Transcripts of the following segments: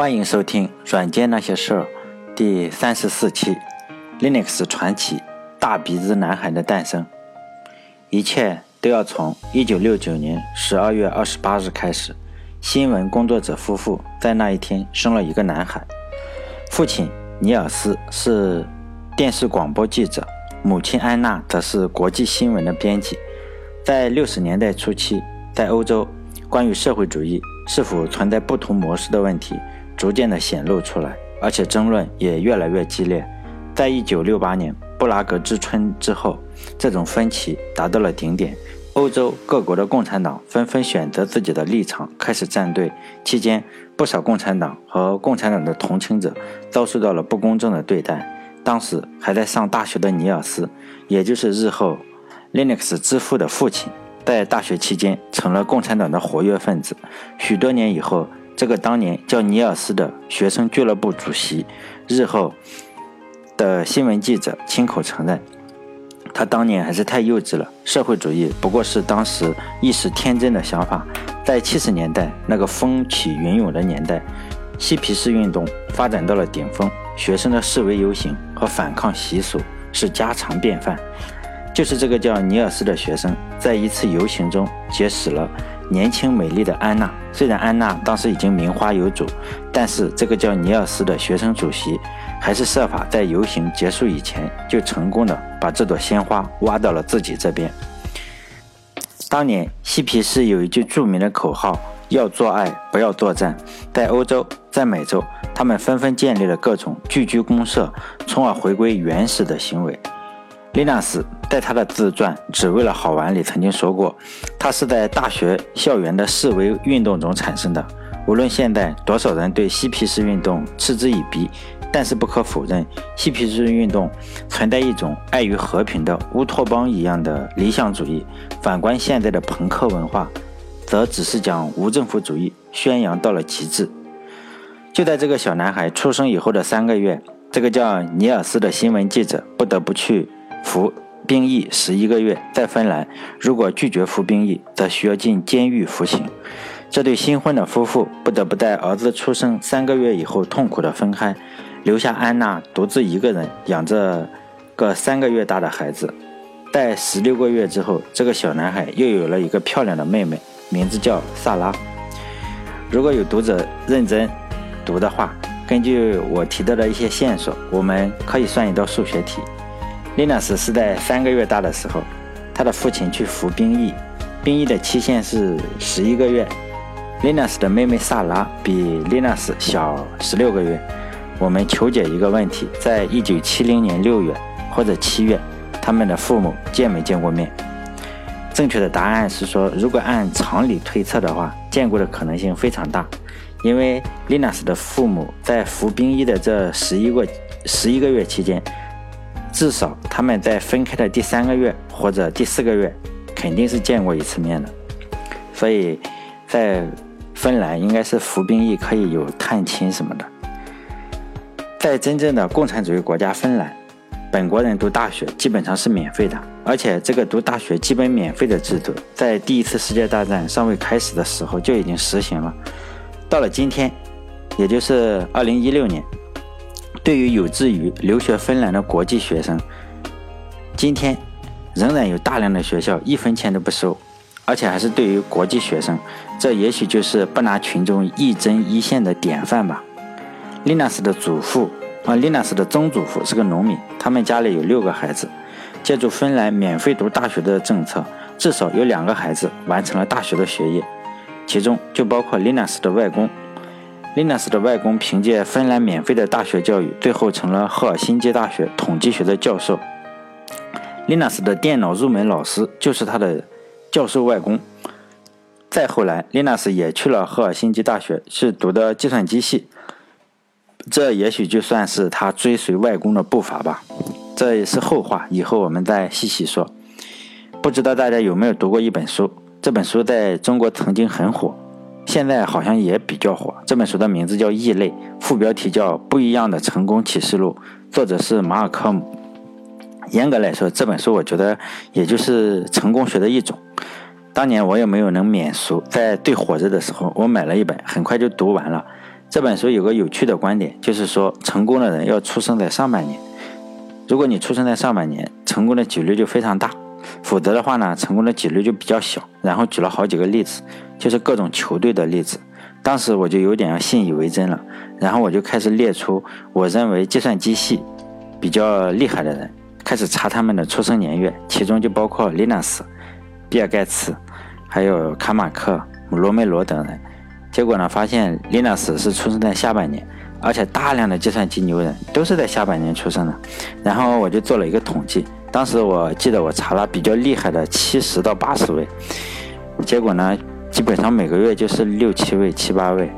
欢迎收听《软件那些事儿》第三十四期，Linux 传奇大鼻子男孩的诞生。一切都要从一九六九年十二月二十八日开始。新闻工作者夫妇在那一天生了一个男孩。父亲尼尔斯是电视广播记者，母亲安娜则是国际新闻的编辑。在六十年代初期，在欧洲，关于社会主义是否存在不同模式的问题。逐渐的显露出来，而且争论也越来越激烈。在一九六八年布拉格之春之后，这种分歧达到了顶点。欧洲各国的共产党纷纷选择自己的立场，开始站队。期间，不少共产党和共产党的同情者遭受到了不公正的对待。当时还在上大学的尼尔斯，也就是日后 Linux 之父的父亲，在大学期间成了共产党的活跃分子。许多年以后。这个当年叫尼尔斯的学生俱乐部主席，日后的新闻记者亲口承认，他当年还是太幼稚了。社会主义不过是当时一时天真的想法。在七十年代那个风起云涌的年代，嬉皮士运动发展到了顶峰，学生的示威游行和反抗习俗是家常便饭。就是这个叫尼尔斯的学生，在一次游行中结识了。年轻美丽的安娜，虽然安娜当时已经名花有主，但是这个叫尼尔斯的学生主席，还是设法在游行结束以前就成功的把这朵鲜花挖到了自己这边。当年嬉皮士有一句著名的口号：要做爱，不要作战。在欧洲，在美洲，他们纷纷建立了各种聚居公社，从而回归原始的行为。林纳斯在他的自传《只为了好玩》里曾经说过，他是在大学校园的示威运动中产生的。无论现在多少人对嬉皮士运动嗤之以鼻，但是不可否认，嬉皮士运动存在一种爱与和平的乌托邦一样的理想主义。反观现在的朋克文化，则只是将无政府主义宣扬到了极致。就在这个小男孩出生以后的三个月，这个叫尼尔斯的新闻记者不得不去。服兵役十一个月，在芬兰，如果拒绝服兵役，则需要进监狱服刑。这对新婚的夫妇不得不在儿子出生三个月以后痛苦的分开，留下安娜独自一个人养着个三个月大的孩子。在十六个月之后，这个小男孩又有了一个漂亮的妹妹，名字叫萨拉。如果有读者认真读的话，根据我提到的一些线索，我们可以算一道数学题。林纳斯是在三个月大的时候，他的父亲去服兵役，兵役的期限是十一个月。林纳斯的妹妹萨拉比林纳斯小十六个月。我们求解一个问题：在一九七零年六月或者七月，他们的父母见没见过面？正确的答案是说，如果按常理推测的话，见过的可能性非常大，因为林纳斯的父母在服兵役的这十一个十一个月期间。至少他们在分开的第三个月或者第四个月，肯定是见过一次面的。所以，在芬兰应该是服兵役可以有探亲什么的。在真正的共产主义国家芬兰，本国人读大学基本上是免费的，而且这个读大学基本免费的制度，在第一次世界大战尚未开始的时候就已经实行了。到了今天，也就是二零一六年。对于有志于留学芬兰的国际学生，今天仍然有大量的学校一分钱都不收，而且还是对于国际学生，这也许就是不拿群众一针一线的典范吧。丽娜斯的祖父啊，丽娜斯的曾祖父是个农民，他们家里有六个孩子，借助芬兰免费读大学的政策，至少有两个孩子完成了大学的学业，其中就包括丽娜斯的外公。Linus 的外公凭借芬兰免费的大学教育，最后成了赫尔辛基大学统计学的教授。Linus 的电脑入门老师就是他的教授外公。再后来，，Linus 也去了赫尔辛基大学，是读的计算机系。这也许就算是他追随外公的步伐吧。这也是后话，以后我们再细细说。不知道大家有没有读过一本书？这本书在中国曾经很火。现在好像也比较火。这本书的名字叫《异类》，副标题叫《不一样的成功启示录》，作者是马尔科姆。严格来说，这本书我觉得也就是成功学的一种。当年我也没有能免俗，在最火热的时候，我买了一本，很快就读完了。这本书有个有趣的观点，就是说成功的人要出生在上半年。如果你出生在上半年，成功的几率就非常大；否则的话呢，成功的几率就比较小。然后举了好几个例子，就是各种球队的例子。当时我就有点信以为真了，然后我就开始列出我认为计算机系比较厉害的人，开始查他们的出生年月，其中就包括 Linux、比尔盖茨，还有卡马克、罗梅罗等人。结果呢，发现 Linux 是出生在下半年，而且大量的计算机牛人都是在下半年出生的。然后我就做了一个统计，当时我记得我查了比较厉害的七十到八十位，结果呢，基本上每个月就是六七位、七八位，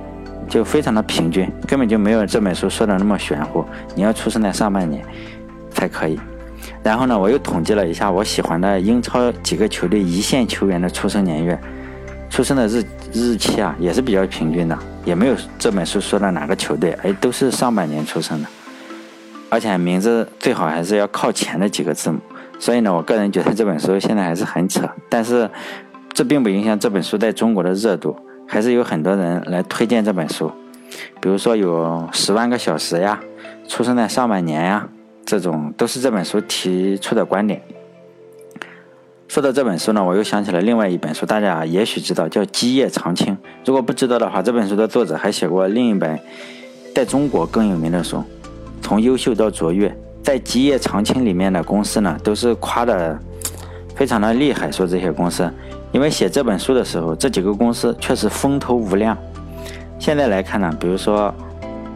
就非常的平均，根本就没有这本书说的那么玄乎。你要出生在上半年才可以。然后呢，我又统计了一下我喜欢的英超几个球队一线球员的出生年月。出生的日日期啊，也是比较平均的，也没有这本书说的哪个球队，哎，都是上半年出生的，而且名字最好还是要靠前的几个字母。所以呢，我个人觉得这本书现在还是很扯，但是这并不影响这本书在中国的热度，还是有很多人来推荐这本书，比如说有十万个小时呀，出生在上半年呀，这种都是这本书提出的观点。说到这本书呢，我又想起了另外一本书，大家也许知道，叫《基业长青》。如果不知道的话，这本书的作者还写过另一本在中国更有名的书，《从优秀到卓越》。在《基业长青》里面的公司呢，都是夸的非常的厉害，说这些公司，因为写这本书的时候，这几个公司确实风头无量。现在来看呢，比如说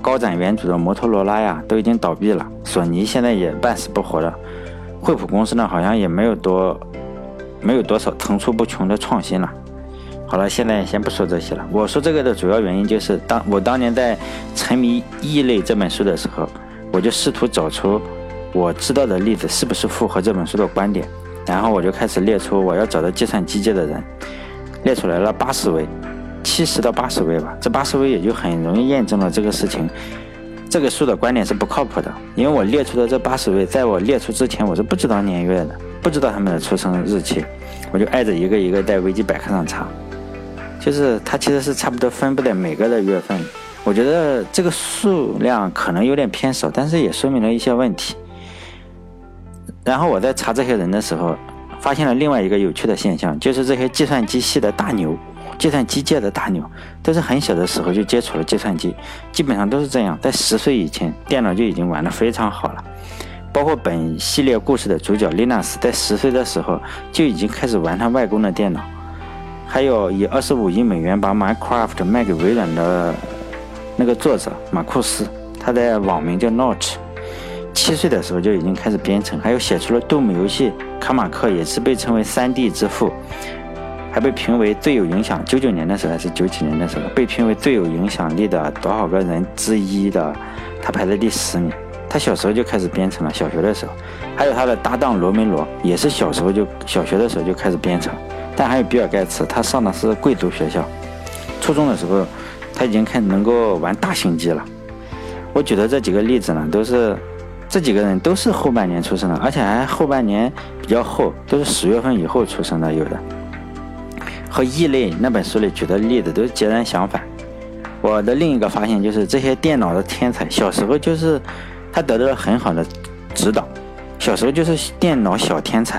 高瞻远瞩的摩托罗拉呀，都已经倒闭了；索尼现在也半死不活了；惠普公司呢，好像也没有多。没有多少层出不穷的创新了。好了，现在先不说这些了。我说这个的主要原因就是，当我当年在沉迷《异类》这本书的时候，我就试图找出我知道的例子是不是符合这本书的观点，然后我就开始列出我要找的计算机界的人，列出来了八十位，七十到八十位吧。这八十位也就很容易验证了这个事情，这个书的观点是不靠谱的，因为我列出的这八十位，在我列出之前，我是不知道年月的。不知道他们的出生日期，我就挨着一个一个在维基百科上查，就是它其实是差不多分布在每个的月份。我觉得这个数量可能有点偏少，但是也说明了一些问题。然后我在查这些人的时候，发现了另外一个有趣的现象，就是这些计算机系的大牛，计算机界的大牛，都是很小的时候就接触了计算机，基本上都是这样，在十岁以前，电脑就已经玩得非常好了。包括本系列故事的主角丽娜斯，在十岁的时候就已经开始玩他外公的电脑。还有以二十五亿美元把 Minecraft 卖给微软的那个作者马库斯，他的网名叫 Notch，七岁的时候就已经开始编程。还有写出了 Doom 游戏卡马克，也是被称为三 D 之父，还被评为最有影响。九九年的时候还是九几年的时候，被评为最有影响力的多少个人之一的，他排在第十名。他小时候就开始编程了，小学的时候，还有他的搭档罗梅罗也是小时候就小学的时候就开始编程，但还有比尔盖茨，他上的是贵族学校，初中的时候他已经开能够玩大型机了。我举的这几个例子呢，都是这几个人都是后半年出生的，而且还后半年比较后，都是十月份以后出生的，有的和《异类》那本书里举的例子都截然相反。我的另一个发现就是，这些电脑的天才小时候就是。他得到了很好的指导，小时候就是电脑小天才，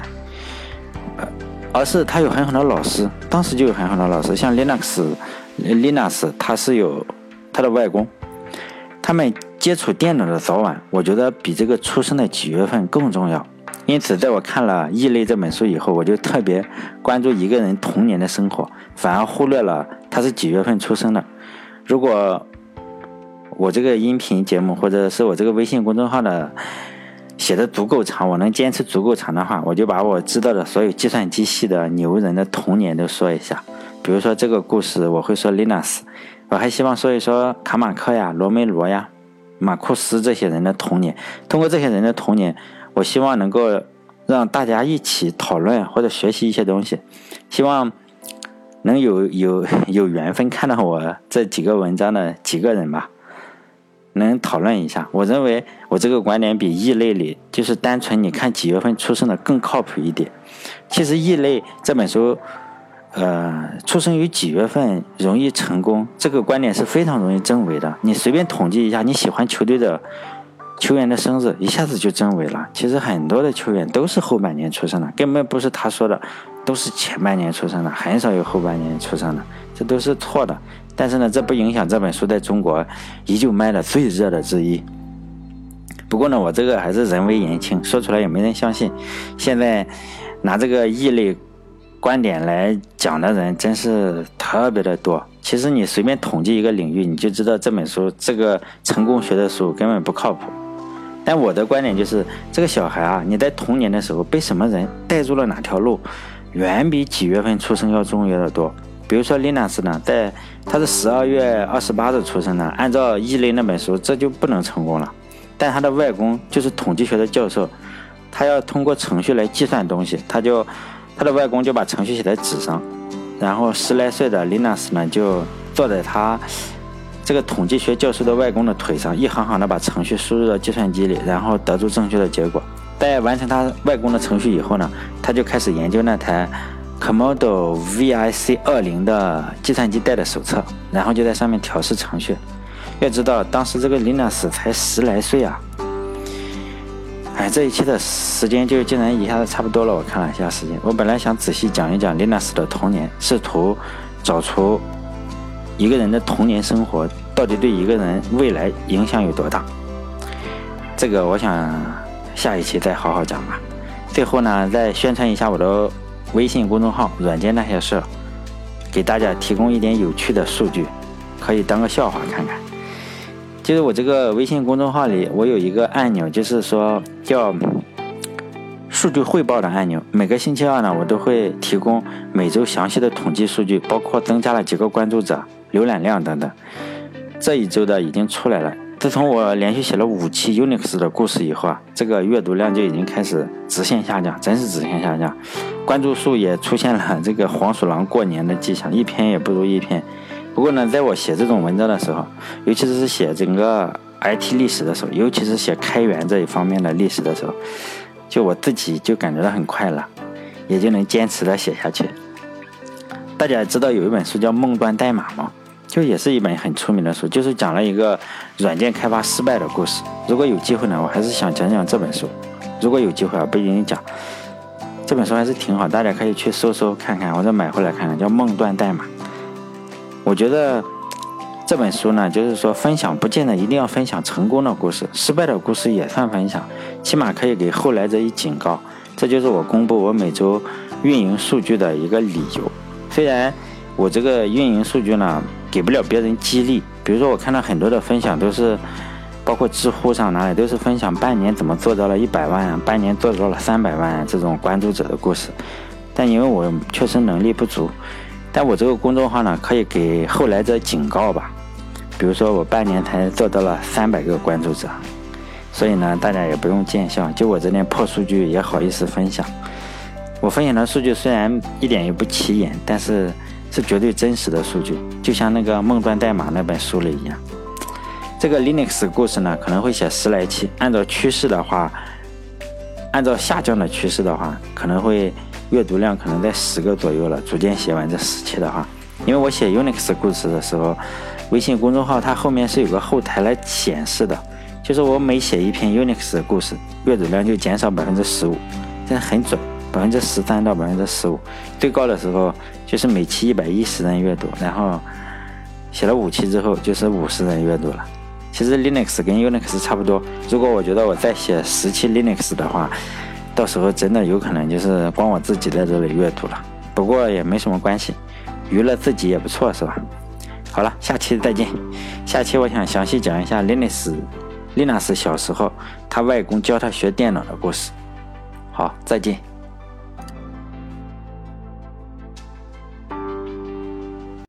而是他有很好的老师，当时就有很好的老师，像 Linux linux 他是有他的外公，他们接触电脑的早晚，我觉得比这个出生的几月份更重要。因此，在我看了《异类》这本书以后，我就特别关注一个人童年的生活，反而忽略了他是几月份出生的。如果我这个音频节目，或者是我这个微信公众号的写的足够长，我能坚持足够长的话，我就把我知道的所有计算机系的牛人的童年都说一下。比如说这个故事，我会说 Linus，我还希望说一说卡马克呀、罗梅罗呀、马库斯这些人的童年。通过这些人的童年，我希望能够让大家一起讨论或者学习一些东西，希望能有有有缘分看到我这几个文章的几个人吧。能讨论一下，我认为我这个观点比异类里就是单纯你看几月份出生的更靠谱一点。其实异类这本书，呃，出生于几月份容易成功，这个观点是非常容易证伪的。你随便统计一下，你喜欢球队的球员的生日，一下子就证伪了。其实很多的球员都是后半年出生的，根本不是他说的，都是前半年出生的，很少有后半年出生的，这都是错的。但是呢，这不影响这本书在中国依旧卖的最热的之一。不过呢，我这个还是人微言轻，说出来也没人相信。现在拿这个异类观点来讲的人真是特别的多。其实你随便统计一个领域，你就知道这本书这个成功学的书根本不靠谱。但我的观点就是，这个小孩啊，你在童年的时候被什么人带入了哪条路，远比几月份出生要重要的多。比如说林纳斯呢，在他是十二月二十八日出生的，按照异类那本书，这就不能成功了。但他的外公就是统计学的教授，他要通过程序来计算东西，他就他的外公就把程序写在纸上，然后十来岁的林纳斯呢就坐在他这个统计学教授的外公的腿上，一行行的把程序输入到计算机里，然后得出正确的结果。在完成他外公的程序以后呢，他就开始研究那台 Commodore VIC 二零的计算机带的手册，然后就在上面调试程序。要知道，当时这个林纳斯才十来岁啊！哎，这一期的时间就竟然一下子差不多了。我看了一下时间，我本来想仔细讲一讲林纳斯的童年，试图找出一个人的童年生活到底对一个人未来影响有多大。这个我想下一期再好好讲吧。最后呢，再宣传一下我的微信公众号“软件那些事”，给大家提供一点有趣的数据，可以当个笑话看看。就是我这个微信公众号里，我有一个按钮，就是说叫数据汇报的按钮。每个星期二呢，我都会提供每周详细的统计数据，包括增加了几个关注者、浏览量等等。这一周的已经出来了。自从我连续写了五期 Unix 的故事以后啊，这个阅读量就已经开始直线下降，真是直线下降。关注数也出现了这个黄鼠狼过年的迹象，一篇也不如一篇。不过呢，在我写这种文章的时候，尤其是写整个 IT 历史的时候，尤其是写开源这一方面的历史的时候，就我自己就感觉到很快乐，也就能坚持的写下去。大家知道有一本书叫《梦断代码》吗？就也是一本很出名的书，就是讲了一个软件开发失败的故事。如果有机会呢，我还是想讲讲这本书。如果有机会啊，不一定讲。这本书还是挺好，大家可以去搜搜看看，或者买回来看看，叫《梦断代码》。我觉得这本书呢，就是说分享不见得一定要分享成功的故事，失败的故事也算分享，起码可以给后来者以警告。这就是我公布我每周运营数据的一个理由。虽然我这个运营数据呢，给不了别人激励，比如说我看到很多的分享都是，包括知乎上哪里都是分享半年怎么做到了一百万，半年做到了三百万这种关注者的故事，但因为我确实能力不足。但我这个公众号呢，可以给后来者警告吧。比如说，我半年才做到了三百个关注者，所以呢，大家也不用见笑。就我这点破数据也好意思分享。我分享的数据虽然一点也不起眼，但是是绝对真实的数据，就像那个《梦断代码》那本书里一样。这个 Linux 故事呢，可能会写十来期。按照趋势的话，按照下降的趋势的话，可能会。阅读量可能在十个左右了，逐渐写完这十期的话，因为我写 Unix 故事的时候，微信公众号它后面是有个后台来显示的，就是我每写一篇 Unix 的故事，阅读量就减少百分之十五，这很准，百分之十三到百分之十五，最高的时候就是每期一百一十人阅读，然后写了五期之后就是五十人阅读了。其实 Linux 跟 Unix 差不多，如果我觉得我再写十期 Linux 的话。到时候真的有可能就是光我自己在这里阅读了，不过也没什么关系，娱乐自己也不错，是吧？好了，下期再见。下期我想详细讲一下 Linux Linux 小时候他外公教他学电脑的故事。好，再见。